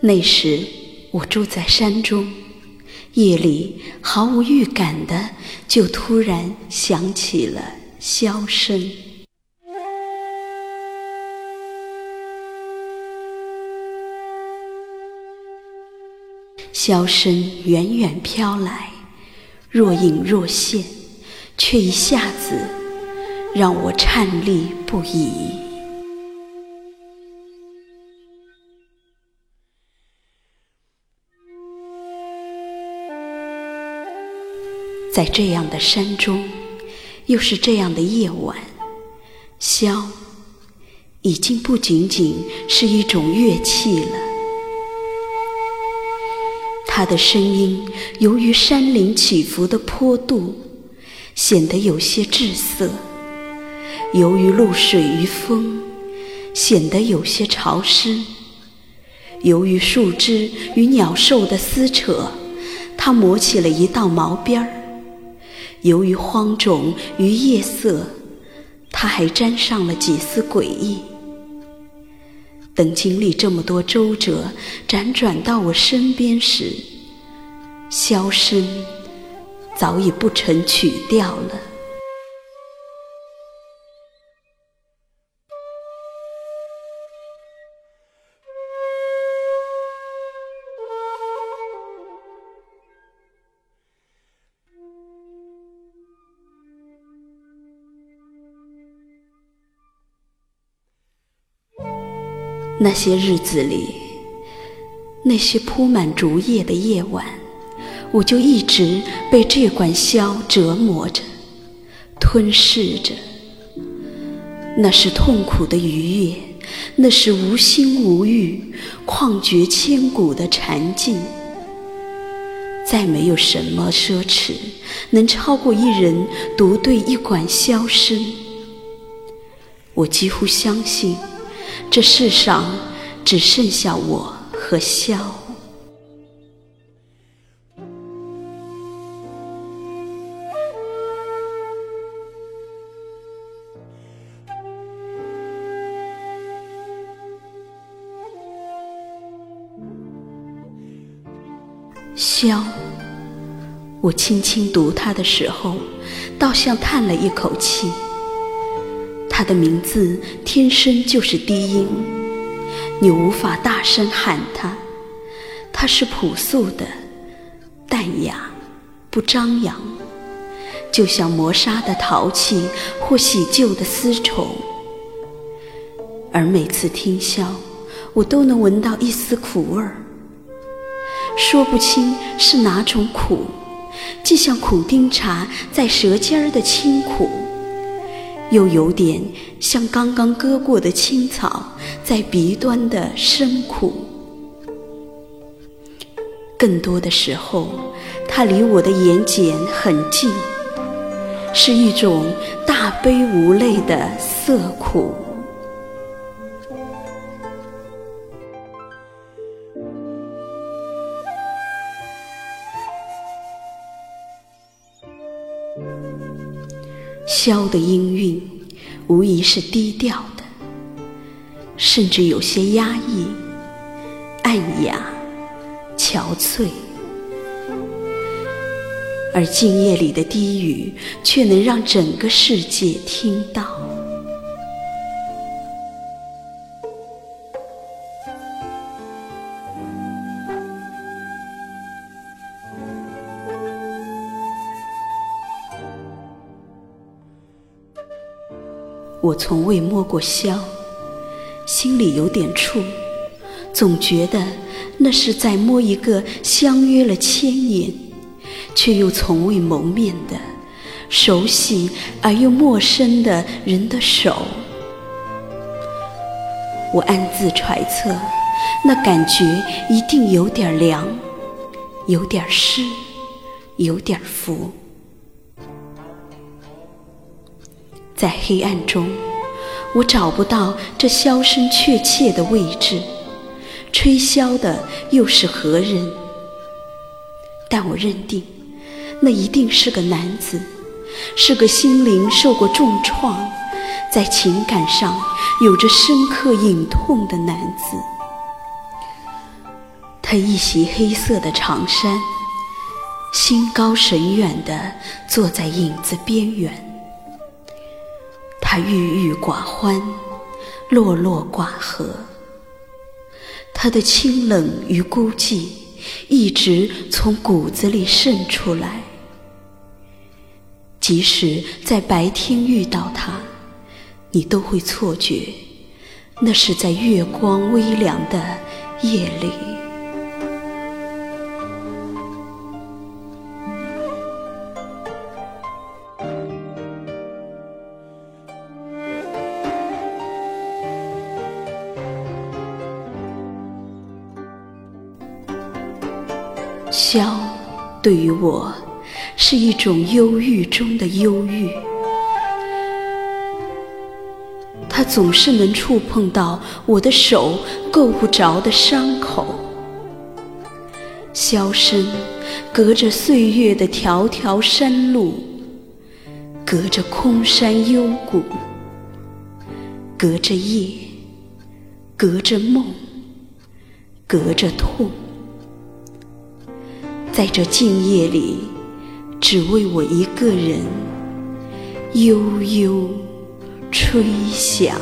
那时我住在山中，夜里毫无预感的就突然响起了箫声。箫声远远飘来，若隐若现，却一下子让我颤栗不已。在这样的山中，又是这样的夜晚，箫已经不仅仅是一种乐器了。它的声音由于山林起伏的坡度，显得有些滞涩；由于露水与风，显得有些潮湿；由于树枝与鸟兽的撕扯，它磨起了一道毛边儿；由于荒冢与夜色，它还沾上了几丝诡异。等经历这么多周折，辗转到我身边时，箫声早已不成曲调了。那些日子里，那些铺满竹叶的夜晚，我就一直被这管箫折磨着、吞噬着。那是痛苦的愉悦，那是无心无欲、旷绝千古的禅境。再没有什么奢侈能超过一人独对一管箫声。我几乎相信。这世上只剩下我和箫。箫，我轻轻读它的时候，倒像叹了一口气。它的名字天生就是低音，你无法大声喊它。它是朴素的、淡雅、不张扬，就像磨砂的陶器或洗旧的丝绸。而每次听箫，我都能闻到一丝苦味儿，说不清是哪种苦，既像苦丁茶在舌尖儿的清苦。又有点像刚刚割过的青草在鼻端的深苦，更多的时候，它离我的眼睑很近，是一种大悲无泪的涩苦。箫的音韵无疑是低调的，甚至有些压抑、暗哑、憔悴，而静夜里的低语却能让整个世界听到。我从未摸过箫，心里有点怵，总觉得那是在摸一个相约了千年，却又从未谋面的熟悉而又陌生的人的手。我暗自揣测，那感觉一定有点凉，有点湿，有点浮。在黑暗中，我找不到这箫声确切的位置，吹箫的又是何人？但我认定，那一定是个男子，是个心灵受过重创，在情感上有着深刻隐痛的男子。他一袭黑色的长衫，心高神远地坐在影子边缘。他郁郁寡欢，落落寡合。他的清冷与孤寂，一直从骨子里渗出来。即使在白天遇到他，你都会错觉，那是在月光微凉的夜里。箫，对于我。是一种忧郁中的忧郁，它总是能触碰到我的手够不着的伤口。箫声隔着岁月的条条山路，隔着空山幽谷，隔着夜，隔着梦，隔着痛，在这静夜里。只为我一个人悠悠吹响。